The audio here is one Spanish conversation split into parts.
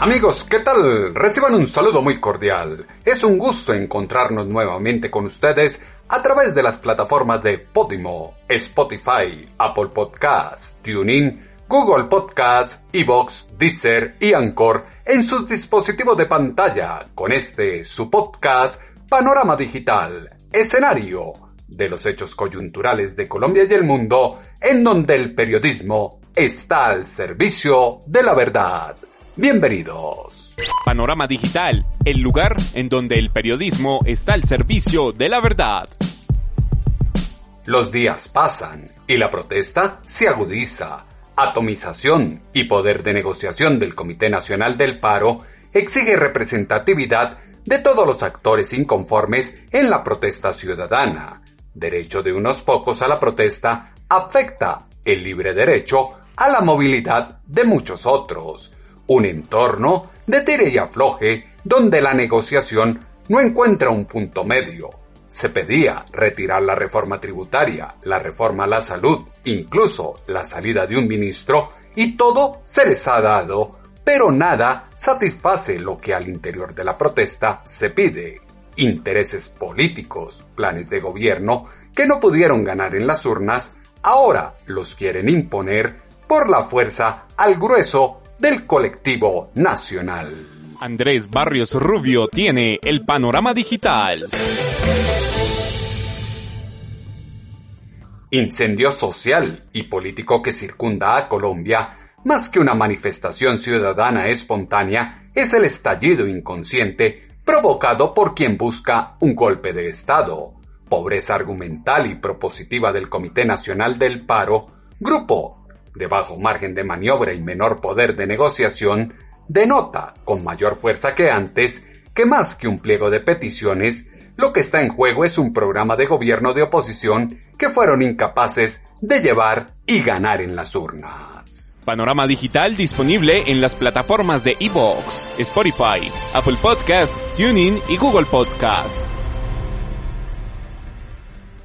Amigos, ¿qué tal? Reciban un saludo muy cordial. Es un gusto encontrarnos nuevamente con ustedes a través de las plataformas de Podimo, Spotify, Apple Podcast, TuneIn, Google Podcast, Evox, Deezer y Anchor en sus dispositivos de pantalla con este su podcast Panorama Digital, escenario de los hechos coyunturales de Colombia y el mundo en donde el periodismo está al servicio de la verdad. Bienvenidos. Panorama Digital, el lugar en donde el periodismo está al servicio de la verdad. Los días pasan y la protesta se agudiza. Atomización y poder de negociación del Comité Nacional del Paro exige representatividad de todos los actores inconformes en la protesta ciudadana. Derecho de unos pocos a la protesta afecta el libre derecho a la movilidad de muchos otros un entorno de tire y afloje donde la negociación no encuentra un punto medio. Se pedía retirar la reforma tributaria, la reforma a la salud, incluso la salida de un ministro, y todo se les ha dado, pero nada satisface lo que al interior de la protesta se pide. Intereses políticos, planes de gobierno que no pudieron ganar en las urnas, ahora los quieren imponer por la fuerza al grueso del colectivo nacional. Andrés Barrios Rubio tiene el panorama digital. Incendio social y político que circunda a Colombia, más que una manifestación ciudadana espontánea, es el estallido inconsciente provocado por quien busca un golpe de Estado. Pobreza argumental y propositiva del Comité Nacional del Paro, grupo de bajo margen de maniobra y menor poder de negociación, denota, con mayor fuerza que antes, que más que un pliego de peticiones, lo que está en juego es un programa de gobierno de oposición que fueron incapaces de llevar y ganar en las urnas. Panorama digital disponible en las plataformas de Evox, Spotify, Apple Podcast, TuneIn y Google Podcast.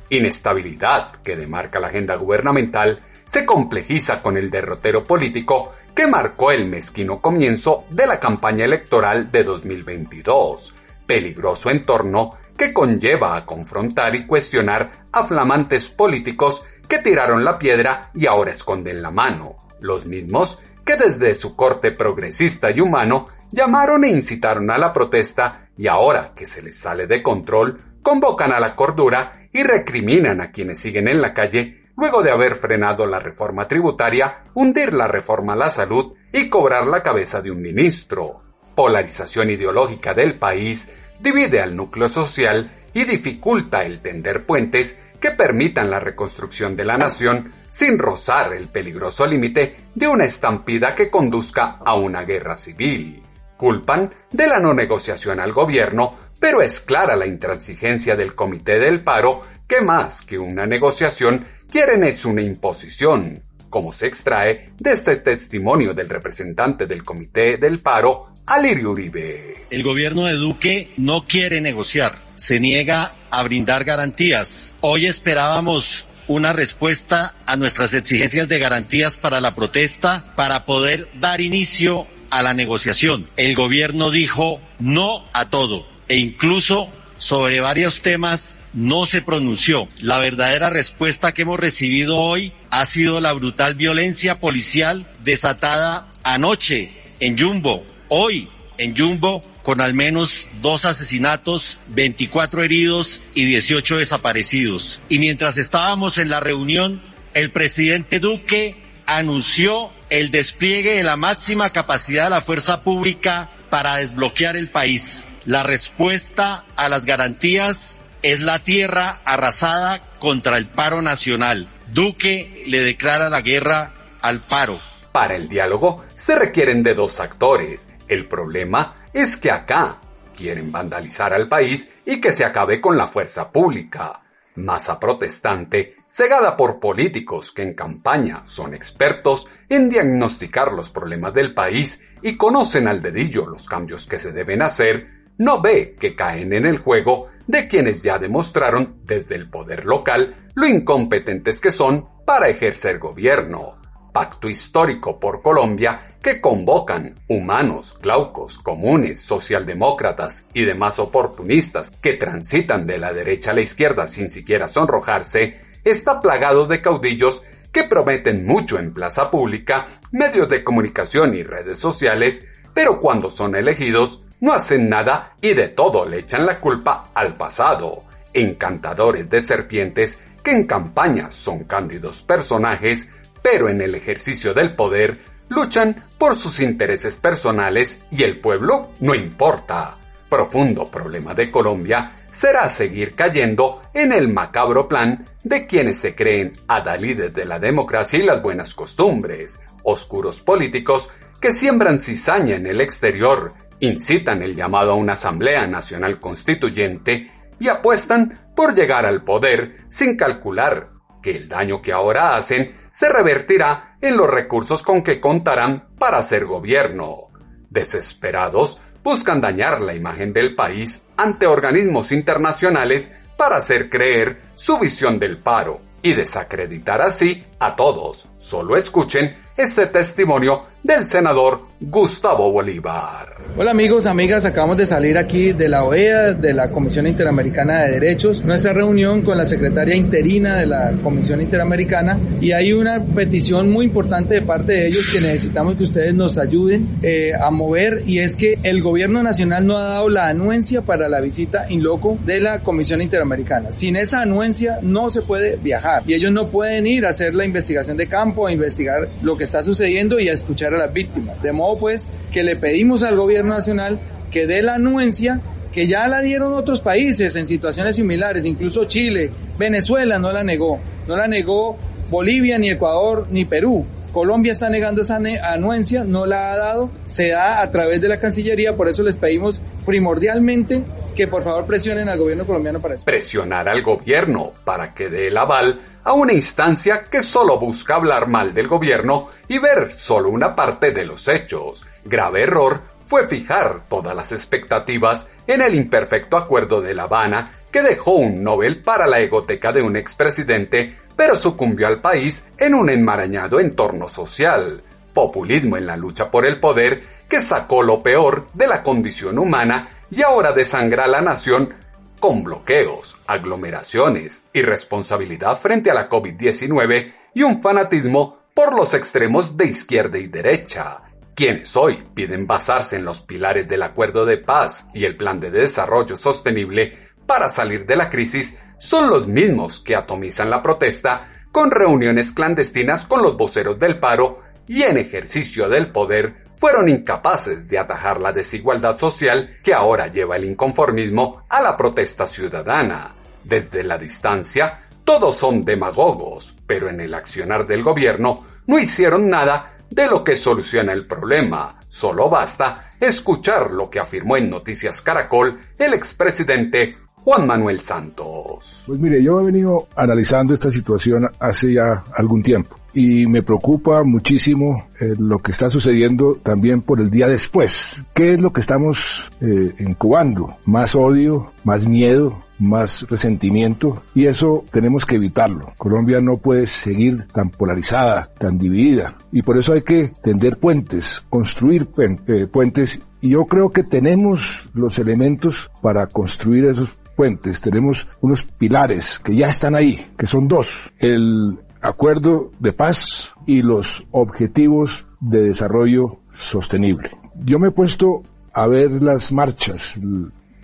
Inestabilidad que demarca la agenda gubernamental se complejiza con el derrotero político que marcó el mezquino comienzo de la campaña electoral de 2022, peligroso entorno que conlleva a confrontar y cuestionar a flamantes políticos que tiraron la piedra y ahora esconden la mano, los mismos que desde su corte progresista y humano llamaron e incitaron a la protesta y ahora que se les sale de control, convocan a la cordura y recriminan a quienes siguen en la calle luego de haber frenado la reforma tributaria, hundir la reforma a la salud y cobrar la cabeza de un ministro. Polarización ideológica del país divide al núcleo social y dificulta el tender puentes que permitan la reconstrucción de la nación sin rozar el peligroso límite de una estampida que conduzca a una guerra civil. Culpan de la no negociación al gobierno, pero es clara la intransigencia del Comité del Paro que más que una negociación quieren es una imposición, como se extrae de este testimonio del representante del Comité del Paro, Alirio Uribe. El gobierno de Duque no quiere negociar, se niega a brindar garantías. Hoy esperábamos una respuesta a nuestras exigencias de garantías para la protesta para poder dar inicio a la negociación. El gobierno dijo no a todo e incluso sobre varios temas no se pronunció. La verdadera respuesta que hemos recibido hoy ha sido la brutal violencia policial desatada anoche en Jumbo, hoy en Jumbo, con al menos dos asesinatos, 24 heridos y 18 desaparecidos. Y mientras estábamos en la reunión, el presidente Duque anunció el despliegue de la máxima capacidad de la fuerza pública para desbloquear el país. La respuesta a las garantías es la tierra arrasada contra el paro nacional. Duque le declara la guerra al paro. Para el diálogo se requieren de dos actores. El problema es que acá quieren vandalizar al país y que se acabe con la fuerza pública. Masa protestante, cegada por políticos que en campaña son expertos en diagnosticar los problemas del país y conocen al dedillo los cambios que se deben hacer, no ve que caen en el juego de quienes ya demostraron desde el poder local lo incompetentes que son para ejercer gobierno. Pacto histórico por Colombia que convocan humanos, glaucos, comunes, socialdemócratas y demás oportunistas que transitan de la derecha a la izquierda sin siquiera sonrojarse, está plagado de caudillos que prometen mucho en plaza pública, medios de comunicación y redes sociales, pero cuando son elegidos no hacen nada y de todo le echan la culpa al pasado. Encantadores de serpientes que en campaña son cándidos personajes, pero en el ejercicio del poder luchan por sus intereses personales y el pueblo no importa. Profundo problema de Colombia será seguir cayendo en el macabro plan de quienes se creen adalides de la democracia y las buenas costumbres, oscuros políticos que siembran cizaña en el exterior, incitan el llamado a una Asamblea Nacional Constituyente y apuestan por llegar al poder sin calcular que el daño que ahora hacen se revertirá en los recursos con que contarán para hacer gobierno. Desesperados, buscan dañar la imagen del país ante organismos internacionales para hacer creer su visión del paro y desacreditar así a todos. Solo escuchen este testimonio del senador Gustavo Bolívar. Hola amigos, amigas, acabamos de salir aquí de la OEA, de la Comisión Interamericana de Derechos, nuestra reunión con la secretaria interina de la Comisión Interamericana y hay una petición muy importante de parte de ellos que necesitamos que ustedes nos ayuden eh, a mover y es que el gobierno nacional no ha dado la anuencia para la visita in loco de la Comisión Interamericana. Sin esa anuencia no se puede viajar y ellos no pueden ir a hacer la investigación de campo, a investigar lo que está sucediendo y a escuchar a las víctimas. De modo pues que le pedimos al gobierno nacional que dé la anuencia que ya la dieron otros países en situaciones similares, incluso Chile, Venezuela no la negó, no la negó Bolivia, ni Ecuador, ni Perú. Colombia está negando esa anuencia, no la ha dado, se da a través de la Cancillería, por eso les pedimos primordialmente que por favor presionen al gobierno colombiano para eso. Presionar al gobierno para que dé el aval a una instancia que solo busca hablar mal del gobierno y ver solo una parte de los hechos. Grave error fue fijar todas las expectativas en el imperfecto acuerdo de La Habana que dejó un Nobel para la egoteca de un expresidente, pero sucumbió al país en un enmarañado entorno social. Populismo en la lucha por el poder que sacó lo peor de la condición humana y ahora desangra a la nación con bloqueos, aglomeraciones, irresponsabilidad frente a la COVID-19 y un fanatismo por los extremos de izquierda y derecha, quienes hoy piden basarse en los pilares del acuerdo de paz y el plan de desarrollo sostenible para salir de la crisis, son los mismos que atomizan la protesta con reuniones clandestinas con los voceros del paro y en ejercicio del poder fueron incapaces de atajar la desigualdad social que ahora lleva el inconformismo a la protesta ciudadana. Desde la distancia, todos son demagogos, pero en el accionar del gobierno no hicieron nada de lo que soluciona el problema. Solo basta escuchar lo que afirmó en Noticias Caracol el expresidente Juan Manuel Santos. Pues mire, yo he venido analizando esta situación hace ya algún tiempo y me preocupa muchísimo eh, lo que está sucediendo también por el día después. ¿Qué es lo que estamos eh, incubando? Más odio, más miedo, más resentimiento y eso tenemos que evitarlo. Colombia no puede seguir tan polarizada, tan dividida y por eso hay que tender puentes, construir eh, puentes y yo creo que tenemos los elementos para construir esos puentes, tenemos unos pilares que ya están ahí, que son dos. El acuerdo de paz y los objetivos de desarrollo sostenible. Yo me he puesto a ver las marchas,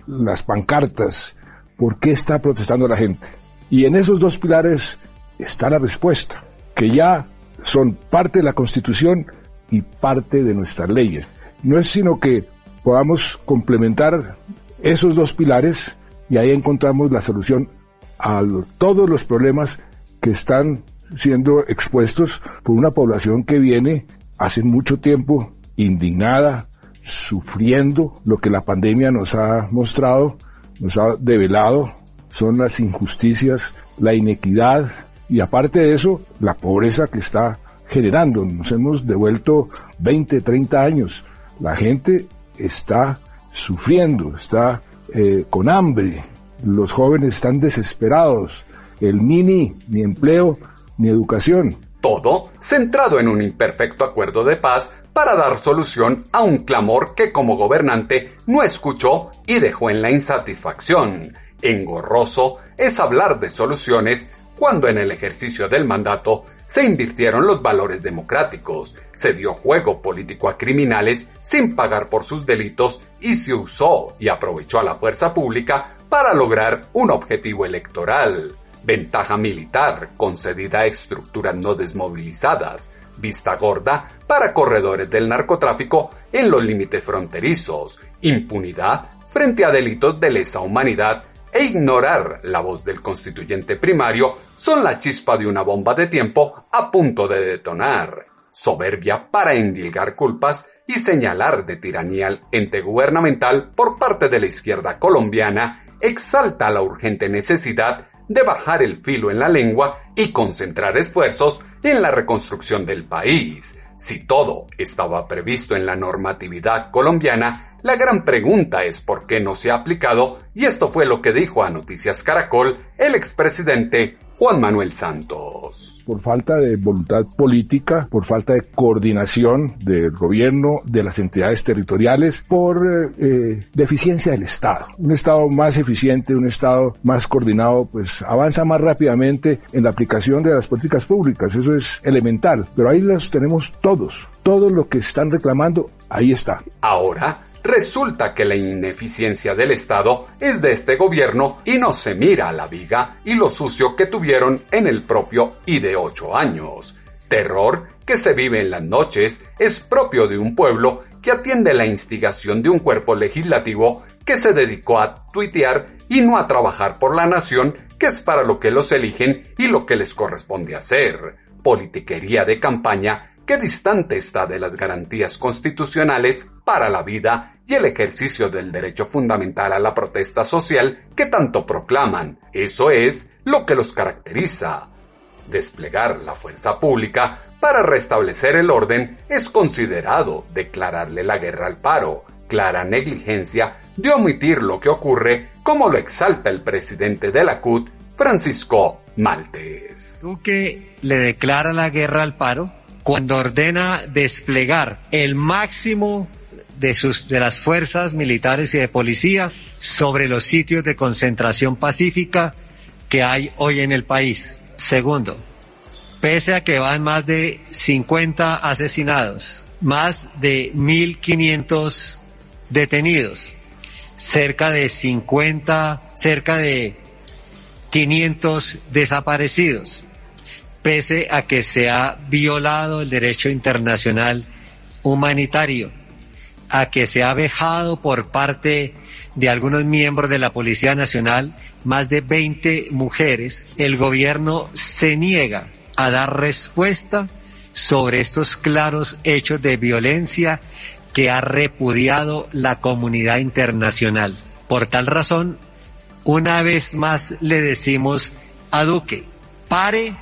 las pancartas, por qué está protestando la gente. Y en esos dos pilares está la respuesta, que ya son parte de la Constitución y parte de nuestras leyes. No es sino que podamos complementar esos dos pilares y ahí encontramos la solución a todos los problemas que están siendo expuestos por una población que viene hace mucho tiempo indignada, sufriendo lo que la pandemia nos ha mostrado, nos ha develado, son las injusticias, la inequidad y aparte de eso, la pobreza que está generando. Nos hemos devuelto 20, 30 años. La gente está sufriendo, está eh, con hambre, los jóvenes están desesperados, el mini, ni empleo, ni educación. Todo centrado en un imperfecto acuerdo de paz para dar solución a un clamor que como gobernante no escuchó y dejó en la insatisfacción. Engorroso es hablar de soluciones cuando en el ejercicio del mandato se invirtieron los valores democráticos, se dio juego político a criminales sin pagar por sus delitos y se usó y aprovechó a la fuerza pública para lograr un objetivo electoral. Ventaja militar concedida a estructuras no desmovilizadas, vista gorda para corredores del narcotráfico en los límites fronterizos, impunidad frente a delitos de lesa humanidad e ignorar la voz del constituyente primario son la chispa de una bomba de tiempo a punto de detonar. Soberbia para endilgar culpas y señalar de tiranía al ente gubernamental por parte de la izquierda colombiana exalta la urgente necesidad de bajar el filo en la lengua y concentrar esfuerzos en la reconstrucción del país. Si todo estaba previsto en la normatividad colombiana, la gran pregunta es por qué no se ha aplicado y esto fue lo que dijo a Noticias Caracol el expresidente Juan Manuel Santos. Por falta de voluntad política, por falta de coordinación del gobierno, de las entidades territoriales, por eh, eh, deficiencia del Estado. Un Estado más eficiente, un Estado más coordinado, pues avanza más rápidamente en la aplicación de las políticas públicas. Eso es elemental. Pero ahí las tenemos todos. Todo lo que están reclamando, ahí está. Ahora, Resulta que la ineficiencia del Estado es de este gobierno y no se mira la viga y lo sucio que tuvieron en el propio y de ocho años. Terror que se vive en las noches es propio de un pueblo que atiende la instigación de un cuerpo legislativo que se dedicó a tuitear y no a trabajar por la nación, que es para lo que los eligen y lo que les corresponde hacer. Politiquería de campaña qué distante está de las garantías constitucionales para la vida y el ejercicio del derecho fundamental a la protesta social que tanto proclaman. Eso es lo que los caracteriza. Desplegar la fuerza pública para restablecer el orden es considerado declararle la guerra al paro, clara negligencia de omitir lo que ocurre como lo exalta el presidente de la CUT, Francisco Maltes. Duque le declara la guerra al paro cuando ordena desplegar el máximo de, sus, de las fuerzas militares y de policía sobre los sitios de concentración pacífica que hay hoy en el país. Segundo, pese a que van más de 50 asesinados, más de 1.500 detenidos, cerca de 50, cerca de 500 desaparecidos, pese a que se ha violado el derecho internacional humanitario, a que se ha vejado por parte de algunos miembros de la Policía Nacional más de 20 mujeres, el gobierno se niega a dar respuesta sobre estos claros hechos de violencia que ha repudiado la comunidad internacional. Por tal razón, una vez más le decimos a Duque, pare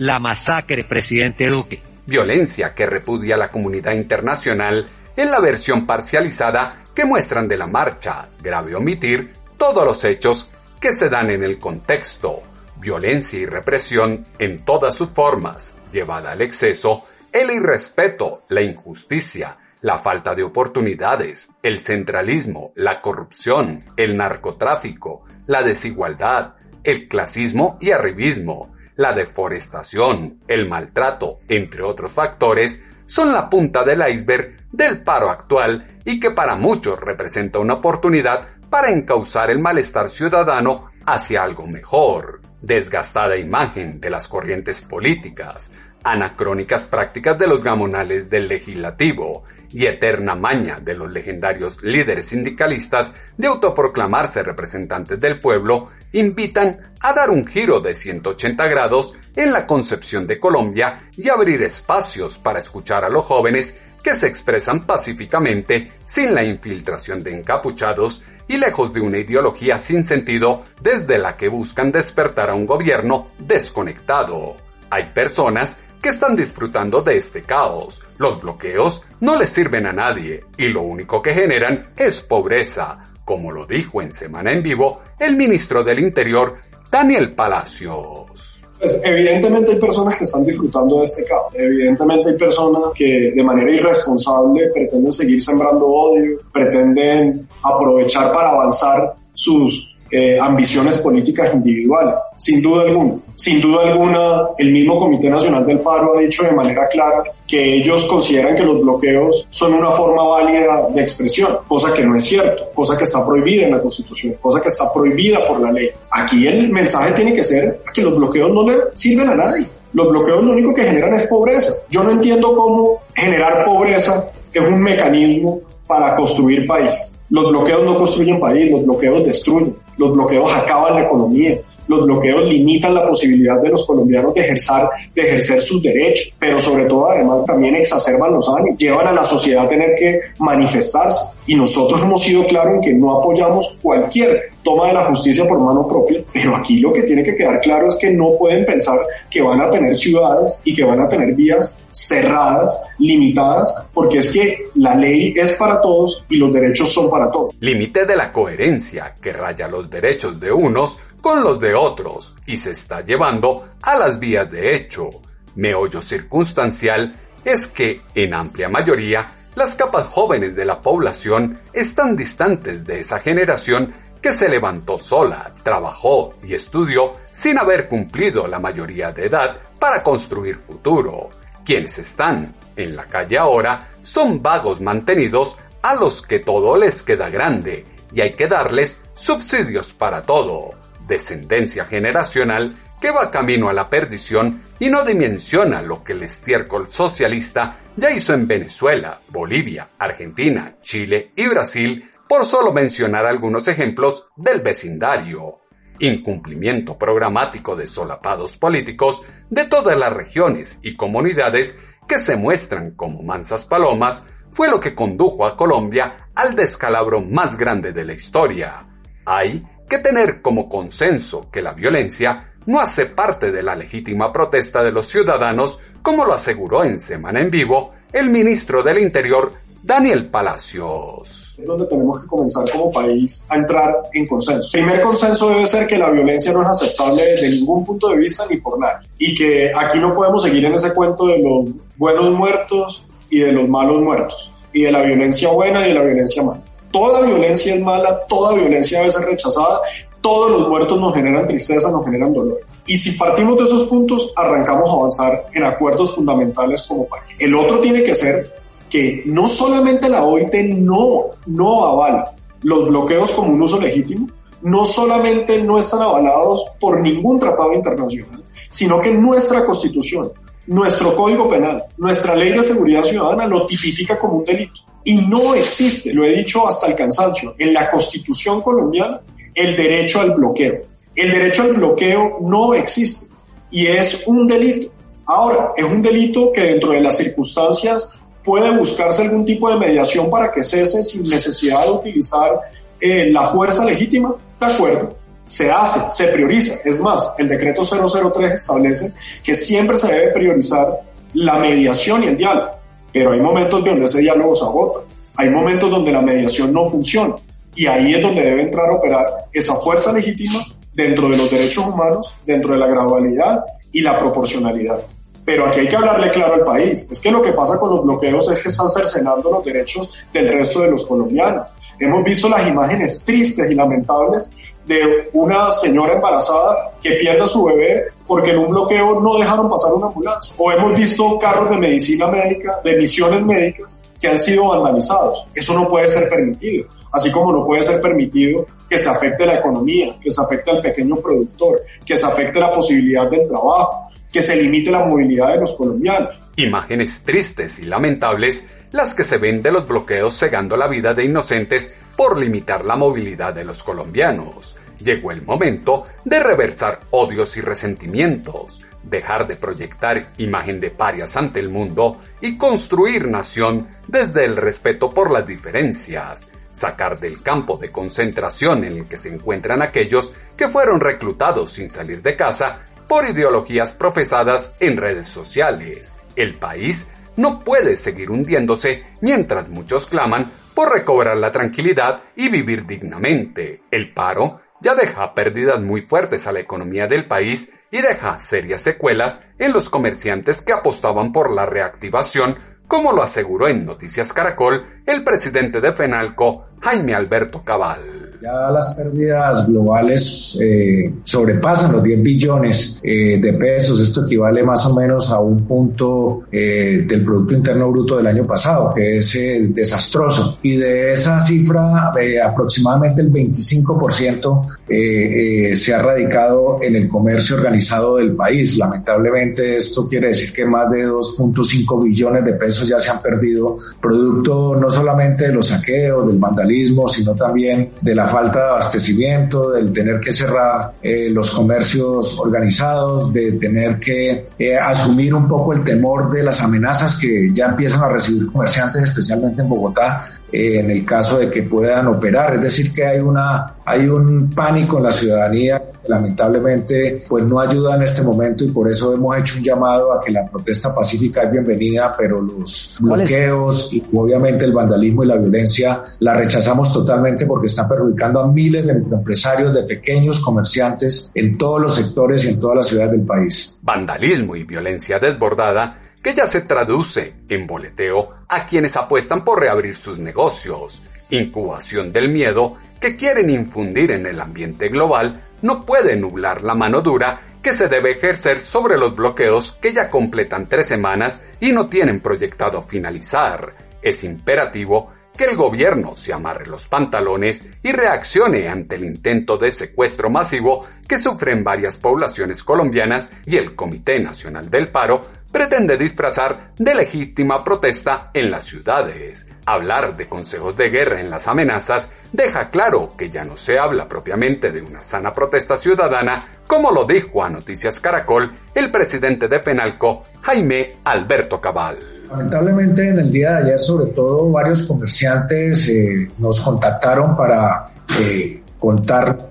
la masacre, presidente Duque. Violencia que repudia la comunidad internacional en la versión parcializada que muestran de la marcha, grave omitir todos los hechos que se dan en el contexto. Violencia y represión en todas sus formas, llevada al exceso, el irrespeto, la injusticia, la falta de oportunidades, el centralismo, la corrupción, el narcotráfico, la desigualdad, el clasismo y arribismo, la deforestación, el maltrato, entre otros factores, son la punta del iceberg del paro actual y que para muchos representa una oportunidad para encauzar el malestar ciudadano hacia algo mejor. Desgastada imagen de las corrientes políticas, anacrónicas prácticas de los gamonales del legislativo y eterna maña de los legendarios líderes sindicalistas de autoproclamarse representantes del pueblo invitan a dar un giro de 180 grados en la concepción de Colombia y abrir espacios para escuchar a los jóvenes que se expresan pacíficamente sin la infiltración de encapuchados y lejos de una ideología sin sentido desde la que buscan despertar a un gobierno desconectado. Hay personas que están disfrutando de este caos. Los bloqueos no les sirven a nadie y lo único que generan es pobreza, como lo dijo en Semana en Vivo el ministro del Interior, Daniel Palacios. Pues evidentemente hay personas que están disfrutando de este caos. Evidentemente hay personas que de manera irresponsable pretenden seguir sembrando odio, pretenden aprovechar para avanzar sus eh, ambiciones políticas individuales, sin duda alguna. Sin duda alguna, el mismo Comité Nacional del Paro ha dicho de manera clara que ellos consideran que los bloqueos son una forma válida de expresión, cosa que no es cierto, cosa que está prohibida en la Constitución, cosa que está prohibida por la ley. Aquí el mensaje tiene que ser que los bloqueos no le sirven a nadie. Los bloqueos lo único que generan es pobreza. Yo no entiendo cómo generar pobreza es un mecanismo para construir país. Los bloqueos no construyen país, los bloqueos destruyen, los bloqueos acaban la economía, los bloqueos limitan la posibilidad de los colombianos de ejercer, de ejercer sus derechos, pero sobre todo además también exacerban los ánimos, llevan a la sociedad a tener que manifestarse. Y nosotros hemos sido claros en que no apoyamos cualquier toma de la justicia por mano propia, pero aquí lo que tiene que quedar claro es que no pueden pensar que van a tener ciudades y que van a tener vías cerradas, limitadas, porque es que la ley es para todos y los derechos son para todos. Límite de la coherencia que raya los derechos de unos con los de otros y se está llevando a las vías de hecho. Meollo circunstancial es que, en amplia mayoría, las capas jóvenes de la población están distantes de esa generación que se levantó sola, trabajó y estudió sin haber cumplido la mayoría de edad para construir futuro. Quienes están en la calle ahora son vagos mantenidos a los que todo les queda grande y hay que darles subsidios para todo. Descendencia generacional que va camino a la perdición y no dimensiona lo que el estiércol socialista ya hizo en Venezuela, Bolivia, Argentina, Chile y Brasil, por solo mencionar algunos ejemplos del vecindario. Incumplimiento programático de solapados políticos de todas las regiones y comunidades que se muestran como mansas palomas fue lo que condujo a Colombia al descalabro más grande de la historia. Hay que tener como consenso que la violencia no hace parte de la legítima protesta de los ciudadanos, como lo aseguró en Semana en Vivo el ministro del Interior, Daniel Palacios. Es donde tenemos que comenzar como país a entrar en consenso. El primer consenso debe ser que la violencia no es aceptable desde ningún punto de vista ni por nadie. Y que aquí no podemos seguir en ese cuento de los buenos muertos y de los malos muertos. Y de la violencia buena y de la violencia mala. Toda violencia es mala, toda violencia debe ser rechazada todos los muertos nos generan tristeza, nos generan dolor. Y si partimos de esos puntos, arrancamos a avanzar en acuerdos fundamentales como país. El otro tiene que ser que no solamente la OIT no, no avala los bloqueos como un uso legítimo, no solamente no están avalados por ningún tratado internacional, sino que nuestra constitución, nuestro código penal, nuestra ley de seguridad ciudadana lo tipifica como un delito. Y no existe, lo he dicho hasta el cansancio, en la constitución colombiana el derecho al bloqueo. El derecho al bloqueo no existe y es un delito. Ahora, es un delito que dentro de las circunstancias puede buscarse algún tipo de mediación para que cese sin necesidad de utilizar eh, la fuerza legítima. De acuerdo, se hace, se prioriza. Es más, el decreto 003 establece que siempre se debe priorizar la mediación y el diálogo. Pero hay momentos donde ese diálogo se agota. Hay momentos donde la mediación no funciona. Y ahí es donde debe entrar a operar esa fuerza legítima dentro de los derechos humanos, dentro de la gradualidad y la proporcionalidad. Pero aquí hay que hablarle claro al país. Es que lo que pasa con los bloqueos es que están cercenando los derechos del resto de los colombianos. Hemos visto las imágenes tristes y lamentables de una señora embarazada que pierde a su bebé porque en un bloqueo no dejaron pasar una ambulancia. O hemos visto carros de medicina médica, de misiones médicas, que han sido vandalizados. Eso no puede ser permitido así como no puede ser permitido que se afecte la economía, que se afecte al pequeño productor, que se afecte la posibilidad del trabajo, que se limite la movilidad de los colombianos. Imágenes tristes y lamentables las que se ven de los bloqueos cegando la vida de inocentes por limitar la movilidad de los colombianos. Llegó el momento de reversar odios y resentimientos, dejar de proyectar imagen de parias ante el mundo y construir nación desde el respeto por las diferencias, sacar del campo de concentración en el que se encuentran aquellos que fueron reclutados sin salir de casa por ideologías profesadas en redes sociales. El país no puede seguir hundiéndose mientras muchos claman por recobrar la tranquilidad y vivir dignamente. El paro ya deja pérdidas muy fuertes a la economía del país y deja serias secuelas en los comerciantes que apostaban por la reactivación, como lo aseguró en Noticias Caracol el presidente de FENALCO, Jaime Alberto Cabal. Ya las pérdidas globales eh, sobrepasan los 10 billones eh, de pesos. Esto equivale más o menos a un punto eh, del Producto Interno Bruto del año pasado, que es desastroso. Y de esa cifra, aproximadamente el 25% se ha radicado en el comercio organizado del país. Lamentablemente, esto quiere decir que más de 2.5 billones de pesos ya se han perdido, producto no solamente de los saqueos, del vandalismo, sino también de la falta de abastecimiento, del tener que cerrar eh, los comercios organizados, de tener que eh, asumir un poco el temor de las amenazas que ya empiezan a recibir comerciantes, especialmente en Bogotá, eh, en el caso de que puedan operar. Es decir, que hay, una, hay un pánico en la ciudadanía lamentablemente pues no ayuda en este momento y por eso hemos hecho un llamado a que la protesta pacífica es bienvenida, pero los bloqueos y obviamente el vandalismo y la violencia la rechazamos totalmente porque están perjudicando a miles de microempresarios, de pequeños comerciantes en todos los sectores y en todas las ciudades del país. Vandalismo y violencia desbordada que ya se traduce en boleteo a quienes apuestan por reabrir sus negocios, incubación del miedo que quieren infundir en el ambiente global no puede nublar la mano dura que se debe ejercer sobre los bloqueos que ya completan tres semanas y no tienen proyectado finalizar. Es imperativo que el gobierno se amarre los pantalones y reaccione ante el intento de secuestro masivo que sufren varias poblaciones colombianas y el Comité Nacional del Paro pretende disfrazar de legítima protesta en las ciudades. Hablar de consejos de guerra en las amenazas deja claro que ya no se habla propiamente de una sana protesta ciudadana, como lo dijo a Noticias Caracol el presidente de FENALCO, Jaime Alberto Cabal. Lamentablemente en el día de ayer sobre todo varios comerciantes eh, nos contactaron para eh, contar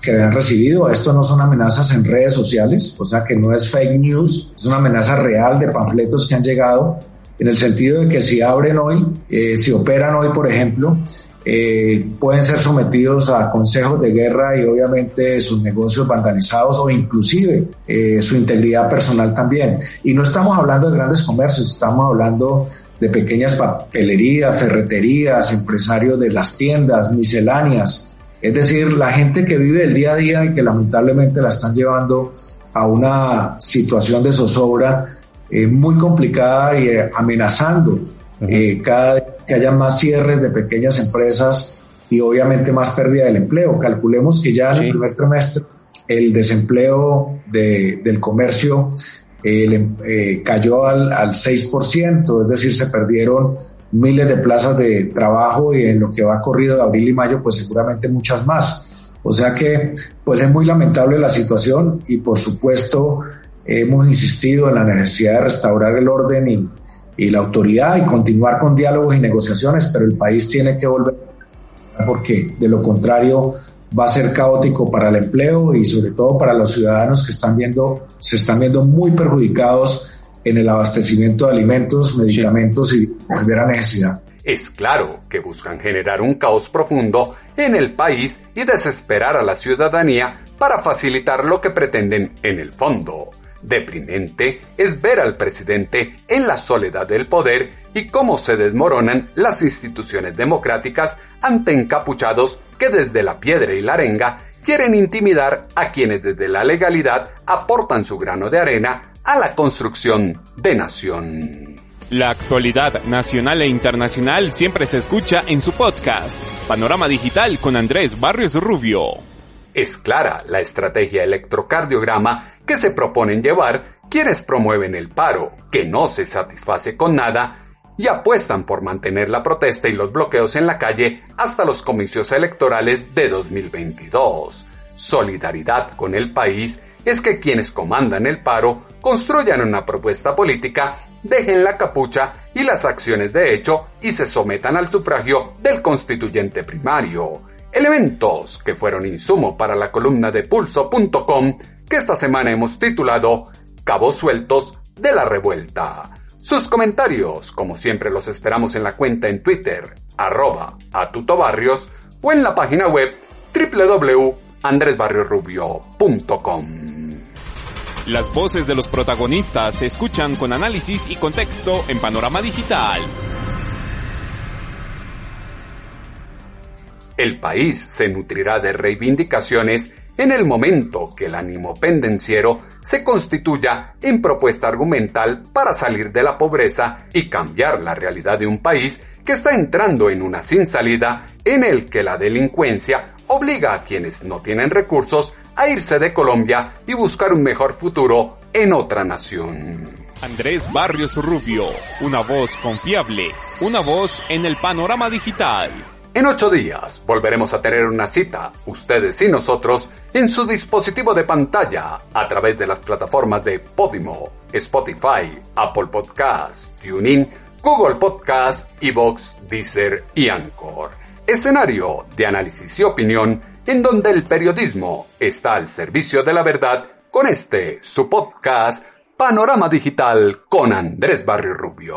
que habían recibido. Esto no son amenazas en redes sociales, o sea que no es fake news, es una amenaza real de panfletos que han llegado en el sentido de que si abren hoy, eh, si operan hoy, por ejemplo, eh, pueden ser sometidos a consejos de guerra y obviamente sus negocios vandalizados o inclusive eh, su integridad personal también. Y no estamos hablando de grandes comercios, estamos hablando de pequeñas papelerías, ferreterías, empresarios de las tiendas, misceláneas, es decir, la gente que vive el día a día y que lamentablemente la están llevando a una situación de zozobra eh, muy complicada y eh, amenazando eh, cada vez que haya más cierres de pequeñas empresas y obviamente más pérdida del empleo. Calculemos que ya en el primer trimestre el desempleo del comercio cayó al, al 6%, es decir, se perdieron miles de plazas de trabajo y en lo que va corrido de abril y mayo, pues seguramente muchas más. O sea que, pues es muy lamentable la situación y por supuesto hemos insistido en la necesidad de restaurar el orden y, y la autoridad y continuar con diálogos y negociaciones, pero el país tiene que volver porque de lo contrario va a ser caótico para el empleo y sobre todo para los ciudadanos que están viendo, se están viendo muy perjudicados en el abastecimiento de alimentos, medicamentos y primera necesidad. Es claro que buscan generar un caos profundo en el país y desesperar a la ciudadanía para facilitar lo que pretenden en el fondo. Deprimente es ver al presidente en la soledad del poder y cómo se desmoronan las instituciones democráticas ante encapuchados que desde la piedra y la arenga quieren intimidar a quienes desde la legalidad aportan su grano de arena a la construcción de nación. La actualidad nacional e internacional siempre se escucha en su podcast, Panorama Digital con Andrés Barrios Rubio. Es clara la estrategia electrocardiograma que se proponen llevar quienes promueven el paro, que no se satisface con nada y apuestan por mantener la protesta y los bloqueos en la calle hasta los comicios electorales de 2022. Solidaridad con el país es que quienes comandan el paro construyan una propuesta política, dejen la capucha y las acciones de hecho y se sometan al sufragio del constituyente primario. Elementos que fueron insumo para la columna de pulso.com que esta semana hemos titulado Cabos sueltos de la revuelta. Sus comentarios, como siempre, los esperamos en la cuenta en Twitter, arroba atutobarrios o en la página web www.andresbarriorubio.com. Las voces de los protagonistas se escuchan con análisis y contexto en Panorama Digital. El país se nutrirá de reivindicaciones en el momento que el ánimo pendenciero se constituya en propuesta argumental para salir de la pobreza y cambiar la realidad de un país que está entrando en una sin salida en el que la delincuencia obliga a quienes no tienen recursos a irse de Colombia y buscar un mejor futuro en otra nación. Andrés Barrios Rubio, una voz confiable, una voz en el panorama digital. En ocho días volveremos a tener una cita, ustedes y nosotros, en su dispositivo de pantalla a través de las plataformas de Podimo, Spotify, Apple Podcasts, TuneIn, Google Podcasts, Evox, Deezer y Anchor. Escenario de análisis y opinión en donde el periodismo está al servicio de la verdad con este, su podcast, Panorama Digital con Andrés Barrio Rubio